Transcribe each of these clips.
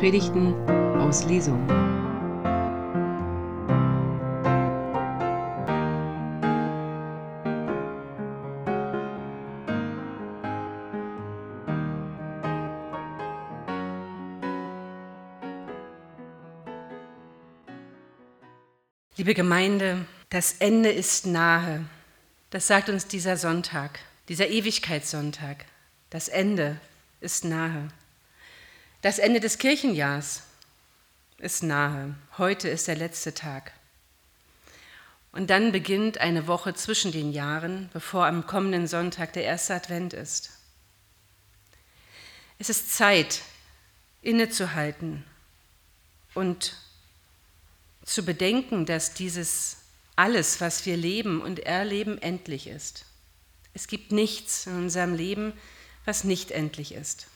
Predigten aus Lesung. Liebe Gemeinde, das Ende ist nahe. Das sagt uns dieser Sonntag, dieser Ewigkeitssonntag. Das Ende ist nahe. Das Ende des Kirchenjahrs ist nahe. Heute ist der letzte Tag. Und dann beginnt eine Woche zwischen den Jahren, bevor am kommenden Sonntag der erste Advent ist. Es ist Zeit, innezuhalten und zu bedenken, dass dieses alles, was wir leben und erleben, endlich ist. Es gibt nichts in unserem Leben, was nicht endlich ist.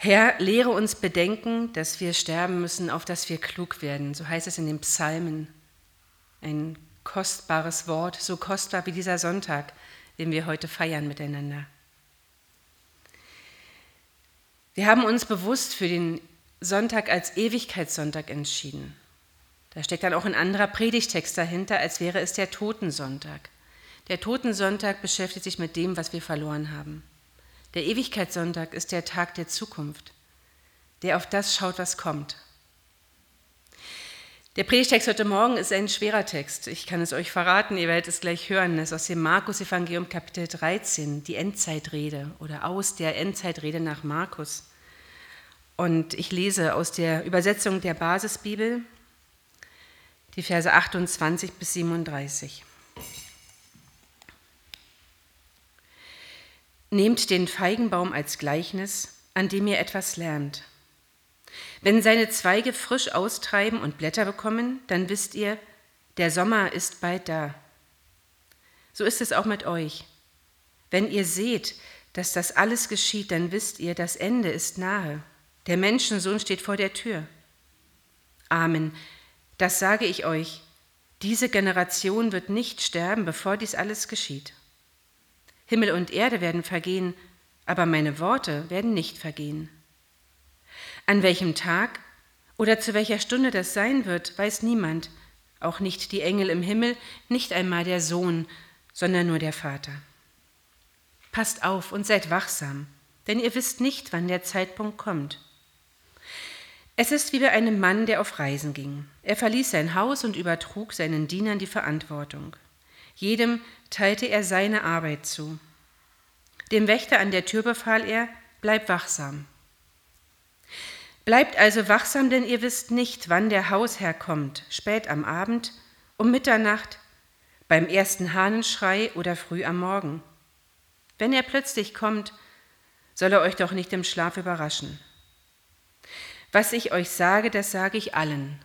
Herr, lehre uns bedenken, dass wir sterben müssen, auf dass wir klug werden. So heißt es in den Psalmen. Ein kostbares Wort, so kostbar wie dieser Sonntag, den wir heute feiern miteinander. Wir haben uns bewusst für den Sonntag als Ewigkeitssonntag entschieden. Da steckt dann auch ein anderer Predigtext dahinter, als wäre es der Totensonntag. Der Totensonntag beschäftigt sich mit dem, was wir verloren haben. Der Ewigkeitssonntag ist der Tag der Zukunft, der auf das schaut, was kommt. Der Predigtext heute Morgen ist ein schwerer Text. Ich kann es euch verraten, ihr werdet es gleich hören. Das ist aus dem Markus-Evangelium Kapitel 13, die Endzeitrede oder aus der Endzeitrede nach Markus. Und ich lese aus der Übersetzung der Basisbibel die Verse 28 bis 37. Nehmt den Feigenbaum als Gleichnis, an dem ihr etwas lernt. Wenn seine Zweige frisch austreiben und Blätter bekommen, dann wisst ihr, der Sommer ist bald da. So ist es auch mit euch. Wenn ihr seht, dass das alles geschieht, dann wisst ihr, das Ende ist nahe. Der Menschensohn steht vor der Tür. Amen. Das sage ich euch. Diese Generation wird nicht sterben, bevor dies alles geschieht. Himmel und Erde werden vergehen, aber meine Worte werden nicht vergehen. An welchem Tag oder zu welcher Stunde das sein wird, weiß niemand, auch nicht die Engel im Himmel, nicht einmal der Sohn, sondern nur der Vater. Passt auf und seid wachsam, denn ihr wisst nicht, wann der Zeitpunkt kommt. Es ist wie bei einem Mann, der auf Reisen ging. Er verließ sein Haus und übertrug seinen Dienern die Verantwortung. Jedem teilte er seine Arbeit zu. Dem Wächter an der Tür befahl er, bleib wachsam. Bleibt also wachsam, denn ihr wisst nicht, wann der Hausherr kommt, spät am Abend, um Mitternacht, beim ersten Hahnenschrei oder früh am Morgen. Wenn er plötzlich kommt, soll er euch doch nicht im Schlaf überraschen. Was ich euch sage, das sage ich allen.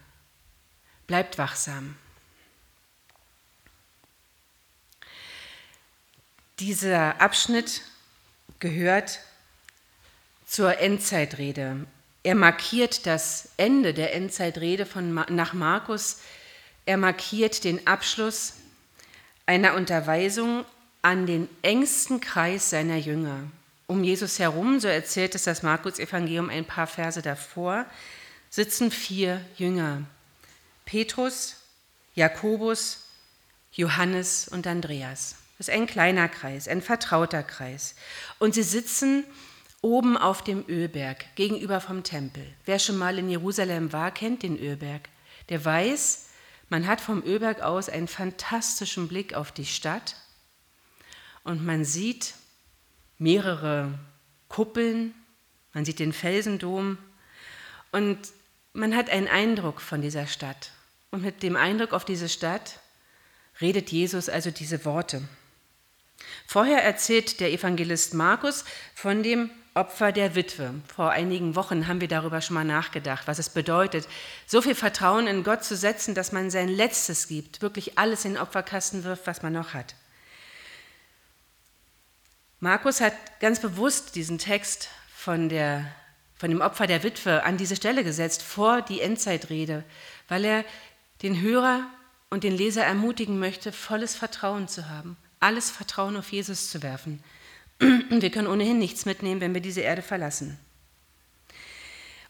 Bleibt wachsam. Dieser Abschnitt gehört zur Endzeitrede. Er markiert das Ende der Endzeitrede von, nach Markus. Er markiert den Abschluss einer Unterweisung an den engsten Kreis seiner Jünger. Um Jesus herum, so erzählt es das Markus-Evangelium ein paar Verse davor, sitzen vier Jünger: Petrus, Jakobus, Johannes und Andreas. Das ist ein kleiner Kreis, ein vertrauter Kreis. Und sie sitzen oben auf dem Ölberg gegenüber vom Tempel. Wer schon mal in Jerusalem war, kennt den Ölberg. Der weiß, man hat vom Ölberg aus einen fantastischen Blick auf die Stadt und man sieht mehrere Kuppeln, man sieht den Felsendom und man hat einen Eindruck von dieser Stadt. Und mit dem Eindruck auf diese Stadt redet Jesus also diese Worte. Vorher erzählt der Evangelist Markus von dem Opfer der Witwe. Vor einigen Wochen haben wir darüber schon mal nachgedacht, was es bedeutet, so viel Vertrauen in Gott zu setzen, dass man sein Letztes gibt, wirklich alles in den Opferkasten wirft, was man noch hat. Markus hat ganz bewusst diesen Text von, der, von dem Opfer der Witwe an diese Stelle gesetzt, vor die Endzeitrede, weil er den Hörer und den Leser ermutigen möchte, volles Vertrauen zu haben alles Vertrauen auf Jesus zu werfen. Wir können ohnehin nichts mitnehmen, wenn wir diese Erde verlassen.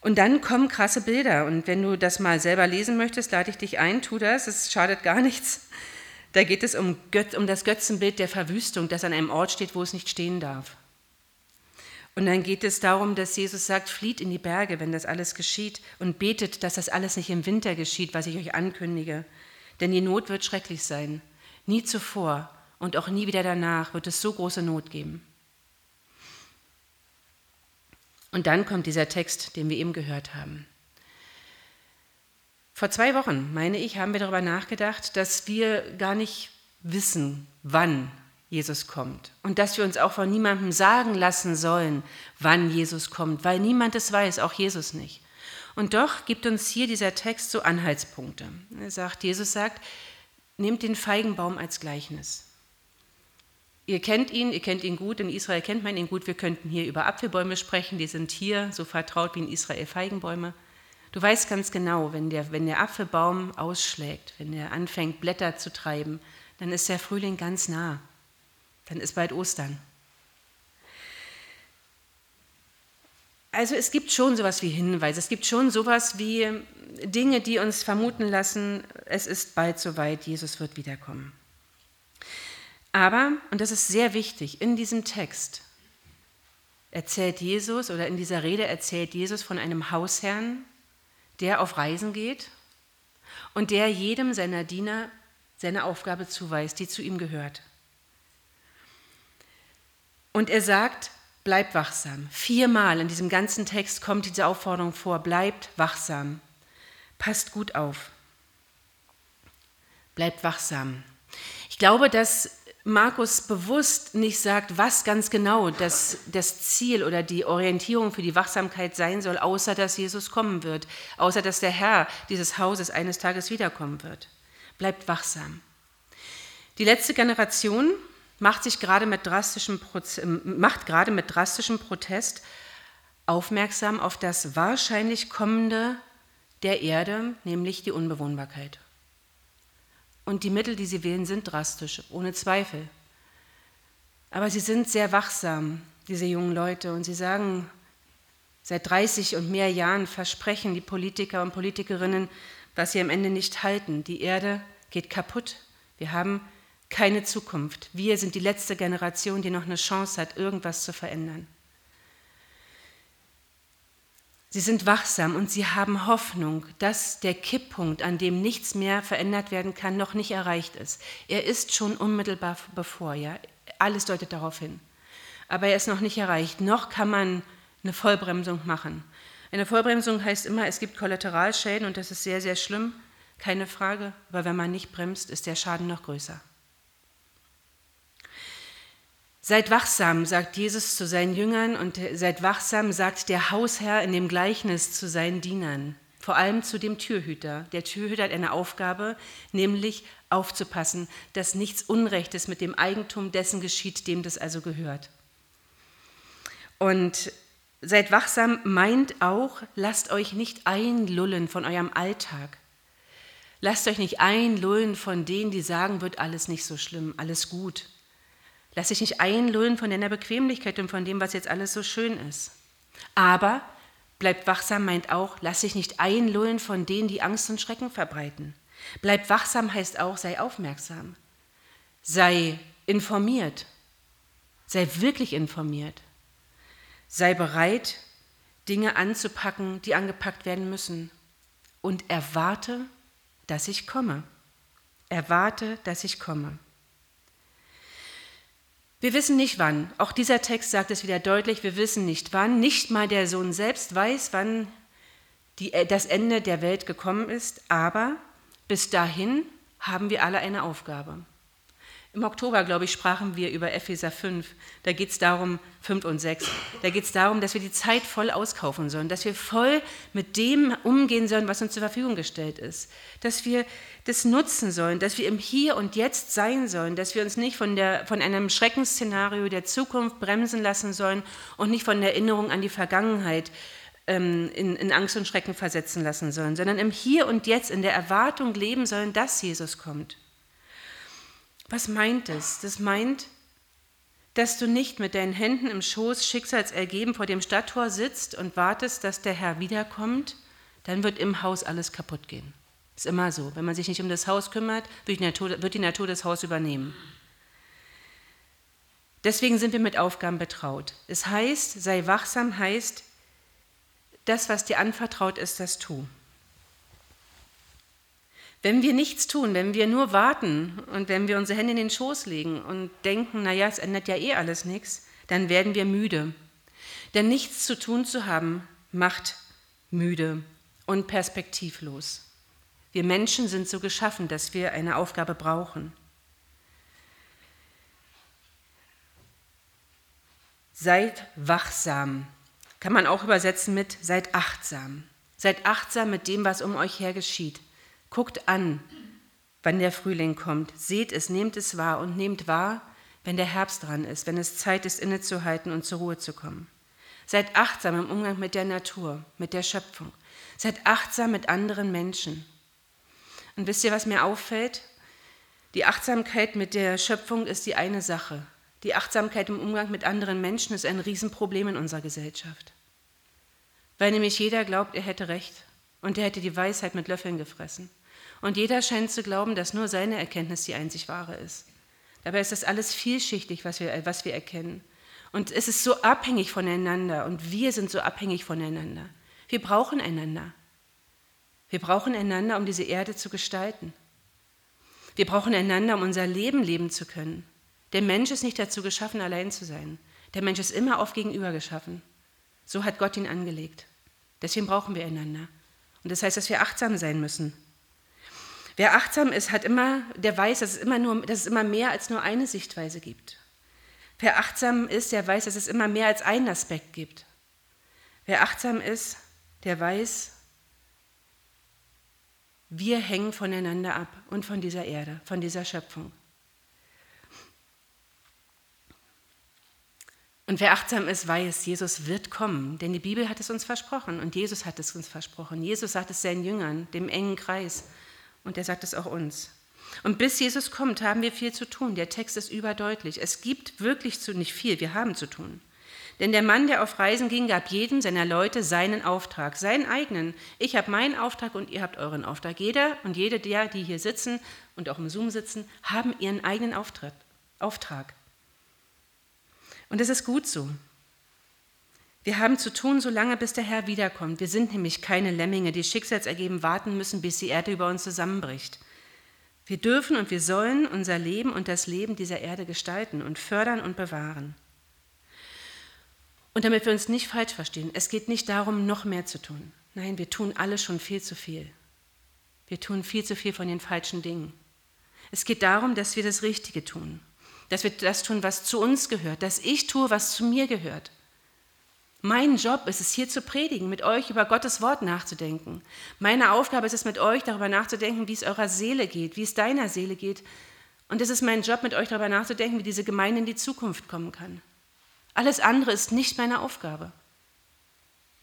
Und dann kommen krasse Bilder. Und wenn du das mal selber lesen möchtest, lade ich dich ein, tu das, es schadet gar nichts. Da geht es um, Göt um das Götzenbild der Verwüstung, das an einem Ort steht, wo es nicht stehen darf. Und dann geht es darum, dass Jesus sagt, flieht in die Berge, wenn das alles geschieht und betet, dass das alles nicht im Winter geschieht, was ich euch ankündige. Denn die Not wird schrecklich sein. Nie zuvor und auch nie wieder danach wird es so große Not geben. Und dann kommt dieser Text, den wir eben gehört haben. Vor zwei Wochen, meine ich, haben wir darüber nachgedacht, dass wir gar nicht wissen, wann Jesus kommt. Und dass wir uns auch von niemandem sagen lassen sollen, wann Jesus kommt, weil niemand es weiß, auch Jesus nicht. Und doch gibt uns hier dieser Text so Anhaltspunkte. Er sagt, Jesus sagt, nehmt den Feigenbaum als Gleichnis. Ihr kennt ihn, ihr kennt ihn gut, in Israel kennt man ihn gut. Wir könnten hier über Apfelbäume sprechen, die sind hier so vertraut wie in Israel Feigenbäume. Du weißt ganz genau, wenn der, wenn der Apfelbaum ausschlägt, wenn er anfängt, Blätter zu treiben, dann ist der Frühling ganz nah. Dann ist bald Ostern. Also es gibt schon sowas wie Hinweise, es gibt schon sowas wie Dinge, die uns vermuten lassen, es ist bald soweit, Jesus wird wiederkommen. Aber, und das ist sehr wichtig, in diesem Text erzählt Jesus oder in dieser Rede erzählt Jesus von einem Hausherrn, der auf Reisen geht und der jedem seiner Diener seine Aufgabe zuweist, die zu ihm gehört. Und er sagt, bleibt wachsam. Viermal in diesem ganzen Text kommt diese Aufforderung vor, bleibt wachsam. Passt gut auf. Bleibt wachsam. Ich glaube, dass Markus bewusst nicht sagt, was ganz genau das, das Ziel oder die Orientierung für die Wachsamkeit sein soll, außer dass Jesus kommen wird, außer dass der Herr dieses Hauses eines Tages wiederkommen wird. Bleibt wachsam. Die letzte Generation macht sich gerade mit drastischem, macht gerade mit drastischem Protest aufmerksam auf das wahrscheinlich kommende der Erde, nämlich die Unbewohnbarkeit. Und die Mittel, die sie wählen, sind drastisch, ohne Zweifel. Aber sie sind sehr wachsam, diese jungen Leute, und sie sagen, seit 30 und mehr Jahren versprechen die Politiker und Politikerinnen, was sie am Ende nicht halten. Die Erde geht kaputt. Wir haben keine Zukunft. Wir sind die letzte Generation, die noch eine Chance hat, irgendwas zu verändern. Sie sind wachsam und sie haben Hoffnung, dass der Kipppunkt, an dem nichts mehr verändert werden kann, noch nicht erreicht ist. Er ist schon unmittelbar bevor, ja. Alles deutet darauf hin. Aber er ist noch nicht erreicht. Noch kann man eine Vollbremsung machen. Eine Vollbremsung heißt immer, es gibt Kollateralschäden und das ist sehr, sehr schlimm, keine Frage. Aber wenn man nicht bremst, ist der Schaden noch größer. Seid wachsam, sagt Jesus zu seinen Jüngern und seid wachsam, sagt der Hausherr in dem Gleichnis zu seinen Dienern, vor allem zu dem Türhüter. Der Türhüter hat eine Aufgabe, nämlich aufzupassen, dass nichts Unrechtes mit dem Eigentum dessen geschieht, dem das also gehört. Und seid wachsam meint auch, lasst euch nicht einlullen von eurem Alltag. Lasst euch nicht einlullen von denen, die sagen, wird alles nicht so schlimm, alles gut. Lass dich nicht einlullen von deiner Bequemlichkeit und von dem, was jetzt alles so schön ist. Aber bleib wachsam meint auch, lass dich nicht einlullen von denen, die Angst und Schrecken verbreiten. Bleib wachsam heißt auch, sei aufmerksam. Sei informiert. Sei wirklich informiert. Sei bereit, Dinge anzupacken, die angepackt werden müssen. Und erwarte, dass ich komme. Erwarte, dass ich komme. Wir wissen nicht wann. Auch dieser Text sagt es wieder deutlich, wir wissen nicht wann. Nicht mal der Sohn selbst weiß, wann die, äh, das Ende der Welt gekommen ist, aber bis dahin haben wir alle eine Aufgabe. Im Oktober, glaube ich, sprachen wir über Epheser 5. Da geht es darum, 5 und 6. Da geht es darum, dass wir die Zeit voll auskaufen sollen, dass wir voll mit dem umgehen sollen, was uns zur Verfügung gestellt ist. Dass wir das nutzen sollen, dass wir im Hier und Jetzt sein sollen, dass wir uns nicht von, der, von einem Schreckensszenario der Zukunft bremsen lassen sollen und nicht von der Erinnerung an die Vergangenheit ähm, in, in Angst und Schrecken versetzen lassen sollen, sondern im Hier und Jetzt in der Erwartung leben sollen, dass Jesus kommt. Was meint es? Das meint, dass du nicht mit deinen Händen im Schoß schicksalsergeben vor dem Stadttor sitzt und wartest, dass der Herr wiederkommt, dann wird im Haus alles kaputt gehen. Ist immer so. Wenn man sich nicht um das Haus kümmert, wird die Natur, wird die Natur das Haus übernehmen. Deswegen sind wir mit Aufgaben betraut. Es heißt, sei wachsam heißt, das, was dir anvertraut ist, das tu. Wenn wir nichts tun, wenn wir nur warten und wenn wir unsere Hände in den Schoß legen und denken, naja, es ändert ja eh alles nichts, dann werden wir müde. Denn nichts zu tun zu haben, macht müde und perspektivlos. Wir Menschen sind so geschaffen, dass wir eine Aufgabe brauchen. Seid wachsam. Kann man auch übersetzen mit seid achtsam. Seid achtsam mit dem, was um euch her geschieht. Guckt an, wann der Frühling kommt. Seht es, nehmt es wahr und nehmt wahr, wenn der Herbst dran ist, wenn es Zeit ist, innezuhalten und zur Ruhe zu kommen. Seid achtsam im Umgang mit der Natur, mit der Schöpfung. Seid achtsam mit anderen Menschen. Und wisst ihr, was mir auffällt? Die Achtsamkeit mit der Schöpfung ist die eine Sache. Die Achtsamkeit im Umgang mit anderen Menschen ist ein Riesenproblem in unserer Gesellschaft. Weil nämlich jeder glaubt, er hätte recht und er hätte die Weisheit mit Löffeln gefressen. Und jeder scheint zu glauben, dass nur seine Erkenntnis die einzig wahre ist. Dabei ist das alles vielschichtig, was wir, was wir erkennen. Und es ist so abhängig voneinander und wir sind so abhängig voneinander. Wir brauchen einander. Wir brauchen einander, um diese Erde zu gestalten. Wir brauchen einander, um unser Leben leben zu können. Der Mensch ist nicht dazu geschaffen, allein zu sein. Der Mensch ist immer auf Gegenüber geschaffen. So hat Gott ihn angelegt. Deswegen brauchen wir einander. Und das heißt, dass wir achtsam sein müssen. Wer achtsam ist, hat immer, der weiß, dass es immer, nur, dass es immer mehr als nur eine Sichtweise gibt. Wer achtsam ist, der weiß, dass es immer mehr als einen Aspekt gibt. Wer achtsam ist, der weiß, wir hängen voneinander ab und von dieser Erde, von dieser Schöpfung. Und wer achtsam ist, weiß, Jesus wird kommen, denn die Bibel hat es uns versprochen und Jesus hat es uns versprochen. Jesus sagt es seinen Jüngern, dem engen Kreis, und er sagt es auch uns. Und bis Jesus kommt, haben wir viel zu tun. Der Text ist überdeutlich. Es gibt wirklich zu nicht viel, wir haben zu tun. Denn der Mann, der auf Reisen ging, gab jedem seiner Leute seinen Auftrag, seinen eigenen. Ich habe meinen Auftrag und ihr habt euren Auftrag. Jeder und jede der, die hier sitzen und auch im Zoom sitzen, haben ihren eigenen Auftrag. Und es ist gut so. Wir haben zu tun, solange bis der Herr wiederkommt. Wir sind nämlich keine Lemminge, die schicksalsergeben warten müssen, bis die Erde über uns zusammenbricht. Wir dürfen und wir sollen unser Leben und das Leben dieser Erde gestalten und fördern und bewahren. Und damit wir uns nicht falsch verstehen, es geht nicht darum, noch mehr zu tun. Nein, wir tun alle schon viel zu viel. Wir tun viel zu viel von den falschen Dingen. Es geht darum, dass wir das Richtige tun dass wir das tun, was zu uns gehört, dass ich tue, was zu mir gehört. Mein Job ist es, hier zu predigen, mit euch über Gottes Wort nachzudenken. Meine Aufgabe ist es, mit euch darüber nachzudenken, wie es eurer Seele geht, wie es deiner Seele geht. Und es ist mein Job, mit euch darüber nachzudenken, wie diese Gemeinde in die Zukunft kommen kann. Alles andere ist nicht meine Aufgabe.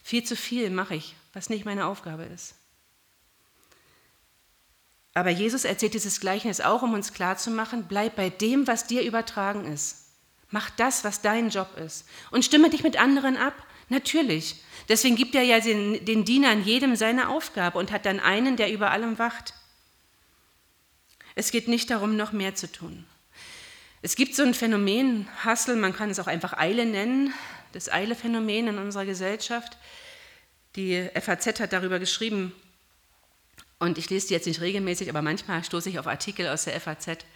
Viel zu viel mache ich, was nicht meine Aufgabe ist. Aber Jesus erzählt dieses Gleichnis auch, um uns klarzumachen, bleib bei dem, was dir übertragen ist. Mach das, was dein Job ist. Und stimme dich mit anderen ab. Natürlich. Deswegen gibt er ja den, den Dienern jedem seine Aufgabe und hat dann einen, der über allem wacht. Es geht nicht darum, noch mehr zu tun. Es gibt so ein Phänomen, Hassel, man kann es auch einfach Eile nennen, das Eile-Phänomen in unserer Gesellschaft. Die FAZ hat darüber geschrieben, und ich lese die jetzt nicht regelmäßig, aber manchmal stoße ich auf Artikel aus der FAZ.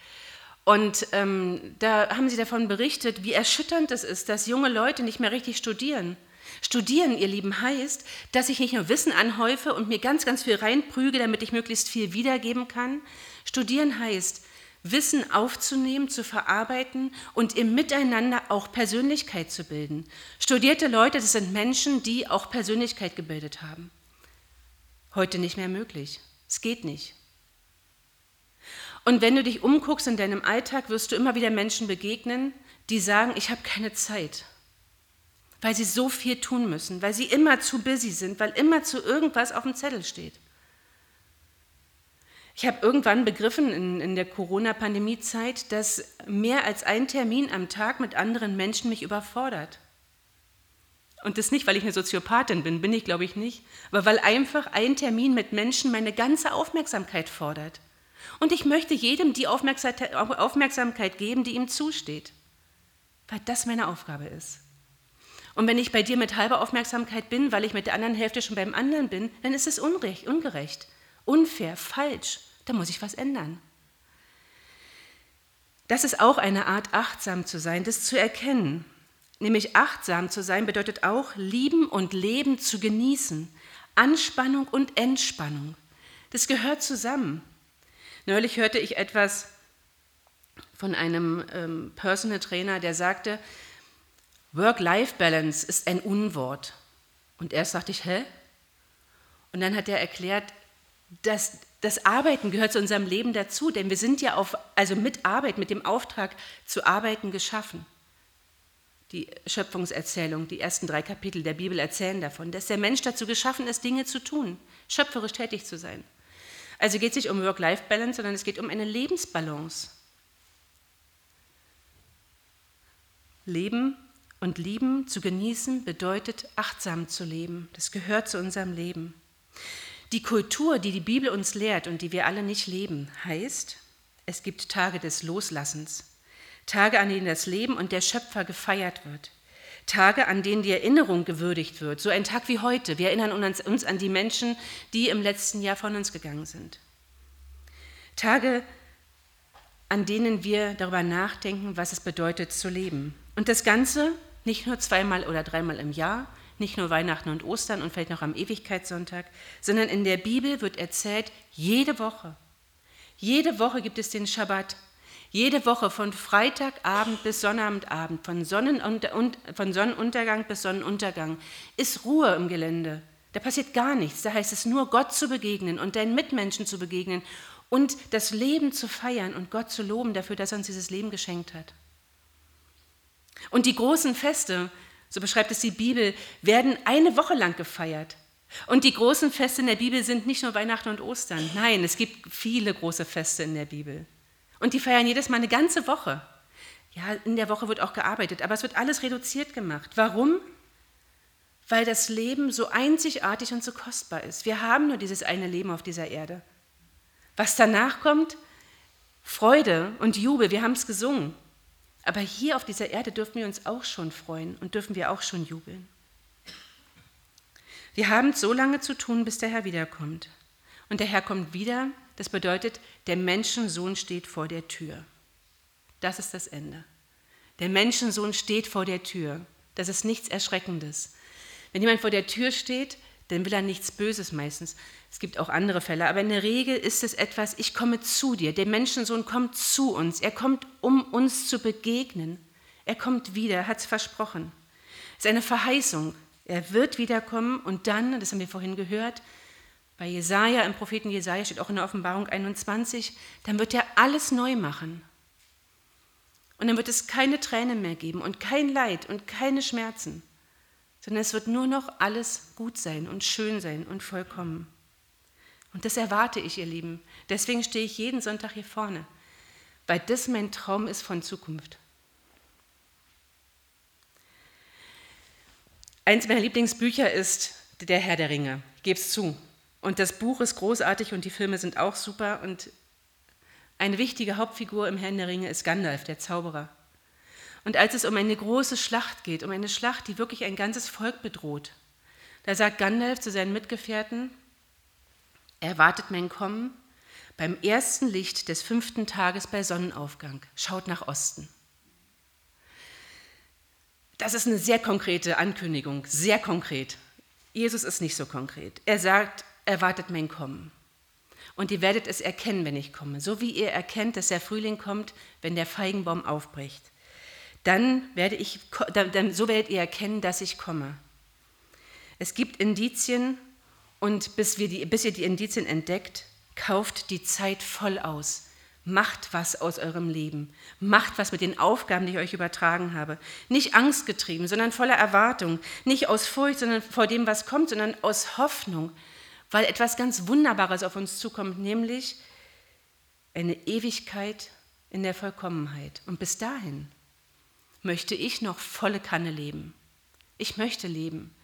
Und ähm, da haben sie davon berichtet, wie erschütternd es ist, dass junge Leute nicht mehr richtig studieren. Studieren, ihr Lieben, heißt, dass ich nicht nur Wissen anhäufe und mir ganz, ganz viel reinprüge, damit ich möglichst viel wiedergeben kann. Studieren heißt, Wissen aufzunehmen, zu verarbeiten und im Miteinander auch Persönlichkeit zu bilden. Studierte Leute, das sind Menschen, die auch Persönlichkeit gebildet haben. Heute nicht mehr möglich. Es geht nicht. Und wenn du dich umguckst in deinem Alltag, wirst du immer wieder Menschen begegnen, die sagen, ich habe keine Zeit, weil sie so viel tun müssen, weil sie immer zu busy sind, weil immer zu irgendwas auf dem Zettel steht. Ich habe irgendwann begriffen in, in der Corona-Pandemie-Zeit, dass mehr als ein Termin am Tag mit anderen Menschen mich überfordert. Und das nicht, weil ich eine Soziopathin bin, bin ich glaube ich nicht, aber weil einfach ein Termin mit Menschen meine ganze Aufmerksamkeit fordert. Und ich möchte jedem die Aufmerksamkeit geben, die ihm zusteht, weil das meine Aufgabe ist. Und wenn ich bei dir mit halber Aufmerksamkeit bin, weil ich mit der anderen Hälfte schon beim anderen bin, dann ist es unrecht, ungerecht, unfair, falsch. Da muss ich was ändern. Das ist auch eine Art, achtsam zu sein, das zu erkennen. Nämlich achtsam zu sein bedeutet auch, lieben und leben zu genießen. Anspannung und Entspannung. Das gehört zusammen. Neulich hörte ich etwas von einem ähm, Personal Trainer, der sagte, Work-Life-Balance ist ein Unwort. Und erst sagte ich, hä? Und dann hat er erklärt, dass das Arbeiten gehört zu unserem Leben dazu, denn wir sind ja auf, also mit Arbeit, mit dem Auftrag zu arbeiten geschaffen. Die Schöpfungserzählung, die ersten drei Kapitel der Bibel erzählen davon, dass der Mensch dazu geschaffen ist, Dinge zu tun, schöpferisch tätig zu sein. Also geht es nicht um Work-Life-Balance, sondern es geht um eine Lebensbalance. Leben und lieben, zu genießen, bedeutet achtsam zu leben. Das gehört zu unserem Leben. Die Kultur, die die Bibel uns lehrt und die wir alle nicht leben, heißt, es gibt Tage des Loslassens, Tage, an denen das Leben und der Schöpfer gefeiert wird, Tage, an denen die Erinnerung gewürdigt wird, so ein Tag wie heute. Wir erinnern uns an die Menschen, die im letzten Jahr von uns gegangen sind. Tage, an denen wir darüber nachdenken, was es bedeutet zu leben. Und das Ganze nicht nur zweimal oder dreimal im Jahr, nicht nur Weihnachten und Ostern und vielleicht noch am Ewigkeitssonntag, sondern in der Bibel wird erzählt, jede Woche. Jede Woche gibt es den Schabbat. Jede Woche von Freitagabend bis Sonnabendabend, von, Sonnenunter von Sonnenuntergang bis Sonnenuntergang, ist Ruhe im Gelände. Da passiert gar nichts. Da heißt es nur, Gott zu begegnen und deinen Mitmenschen zu begegnen und das Leben zu feiern und Gott zu loben dafür, dass er uns dieses Leben geschenkt hat. Und die großen Feste, so beschreibt es die Bibel, werden eine Woche lang gefeiert. Und die großen Feste in der Bibel sind nicht nur Weihnachten und Ostern. Nein, es gibt viele große Feste in der Bibel. Und die feiern jedes Mal eine ganze Woche. Ja, in der Woche wird auch gearbeitet, aber es wird alles reduziert gemacht. Warum? Weil das Leben so einzigartig und so kostbar ist. Wir haben nur dieses eine Leben auf dieser Erde. Was danach kommt, Freude und Jubel, wir haben es gesungen. Aber hier auf dieser Erde dürfen wir uns auch schon freuen und dürfen wir auch schon jubeln. Wir haben so lange zu tun, bis der Herr wiederkommt. Und der Herr kommt wieder, das bedeutet, der Menschensohn steht vor der Tür. Das ist das Ende. Der Menschensohn steht vor der Tür. Das ist nichts Erschreckendes. Wenn jemand vor der Tür steht, dann will er nichts Böses meistens. Es gibt auch andere Fälle, aber in der Regel ist es etwas, ich komme zu dir. Der Menschensohn kommt zu uns. Er kommt, um uns zu begegnen. Er kommt wieder, er hat es versprochen. Es ist eine Verheißung. Er wird wiederkommen und dann, das haben wir vorhin gehört, bei Jesaja, im Propheten Jesaja steht auch in der Offenbarung 21, dann wird er alles neu machen. Und dann wird es keine Tränen mehr geben und kein Leid und keine Schmerzen sondern es wird nur noch alles gut sein und schön sein und vollkommen. Und das erwarte ich, ihr Lieben. Deswegen stehe ich jeden Sonntag hier vorne, weil das mein Traum ist von Zukunft. Eins meiner Lieblingsbücher ist Der Herr der Ringe. Ich gebe es zu. Und das Buch ist großartig und die Filme sind auch super. Und eine wichtige Hauptfigur im Herrn der Ringe ist Gandalf, der Zauberer. Und als es um eine große Schlacht geht, um eine Schlacht, die wirklich ein ganzes Volk bedroht, da sagt Gandalf zu seinen Mitgefährten, erwartet mein Kommen beim ersten Licht des fünften Tages bei Sonnenaufgang. Schaut nach Osten. Das ist eine sehr konkrete Ankündigung, sehr konkret. Jesus ist nicht so konkret. Er sagt, erwartet mein Kommen. Und ihr werdet es erkennen, wenn ich komme. So wie ihr erkennt, dass der Frühling kommt, wenn der Feigenbaum aufbricht dann werde ich, so werdet ihr erkennen, dass ich komme. Es gibt Indizien und bis, wir die, bis ihr die Indizien entdeckt, kauft die Zeit voll aus. Macht was aus eurem Leben. Macht was mit den Aufgaben, die ich euch übertragen habe. Nicht angstgetrieben, sondern voller Erwartung. Nicht aus Furcht, sondern vor dem, was kommt, sondern aus Hoffnung, weil etwas ganz Wunderbares auf uns zukommt, nämlich eine Ewigkeit in der Vollkommenheit. Und bis dahin möchte ich noch volle Kanne leben. Ich möchte leben.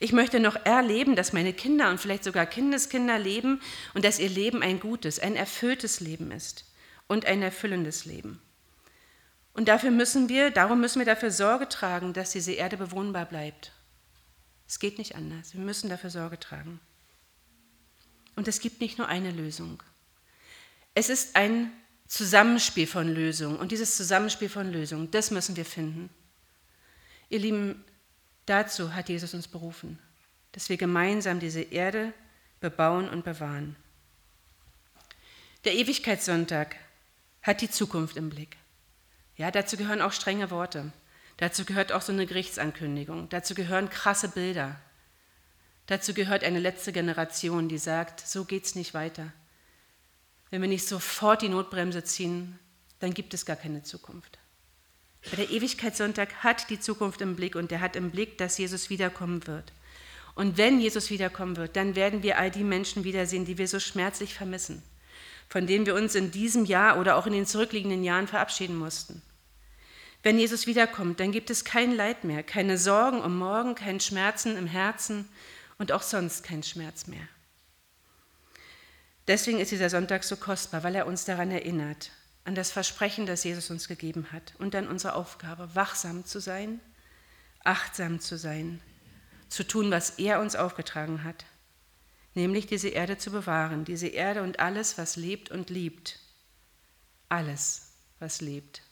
Ich möchte noch erleben, dass meine Kinder und vielleicht sogar Kindeskinder leben und dass ihr Leben ein gutes, ein erfülltes Leben ist und ein erfüllendes Leben. Und dafür müssen wir, darum müssen wir dafür Sorge tragen, dass diese Erde bewohnbar bleibt. Es geht nicht anders. Wir müssen dafür Sorge tragen. Und es gibt nicht nur eine Lösung. Es ist ein Zusammenspiel von Lösungen. Und dieses Zusammenspiel von Lösungen, das müssen wir finden. Ihr Lieben, dazu hat Jesus uns berufen, dass wir gemeinsam diese Erde bebauen und bewahren. Der Ewigkeitssonntag hat die Zukunft im Blick. Ja, dazu gehören auch strenge Worte. Dazu gehört auch so eine Gerichtsankündigung. Dazu gehören krasse Bilder. Dazu gehört eine letzte Generation, die sagt, so geht es nicht weiter. Wenn wir nicht sofort die Notbremse ziehen, dann gibt es gar keine Zukunft. Aber der Ewigkeitssonntag hat die Zukunft im Blick und er hat im Blick, dass Jesus wiederkommen wird. Und wenn Jesus wiederkommen wird, dann werden wir all die Menschen wiedersehen, die wir so schmerzlich vermissen, von denen wir uns in diesem Jahr oder auch in den zurückliegenden Jahren verabschieden mussten. Wenn Jesus wiederkommt, dann gibt es kein Leid mehr, keine Sorgen um morgen, kein Schmerzen im Herzen und auch sonst kein Schmerz mehr. Deswegen ist dieser Sonntag so kostbar, weil er uns daran erinnert, an das Versprechen, das Jesus uns gegeben hat und an unsere Aufgabe, wachsam zu sein, achtsam zu sein, zu tun, was er uns aufgetragen hat, nämlich diese Erde zu bewahren, diese Erde und alles, was lebt und liebt. Alles, was lebt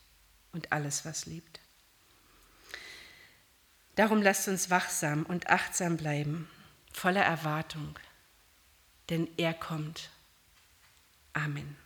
und alles, was liebt. Darum lasst uns wachsam und achtsam bleiben, voller Erwartung, denn er kommt. Amen.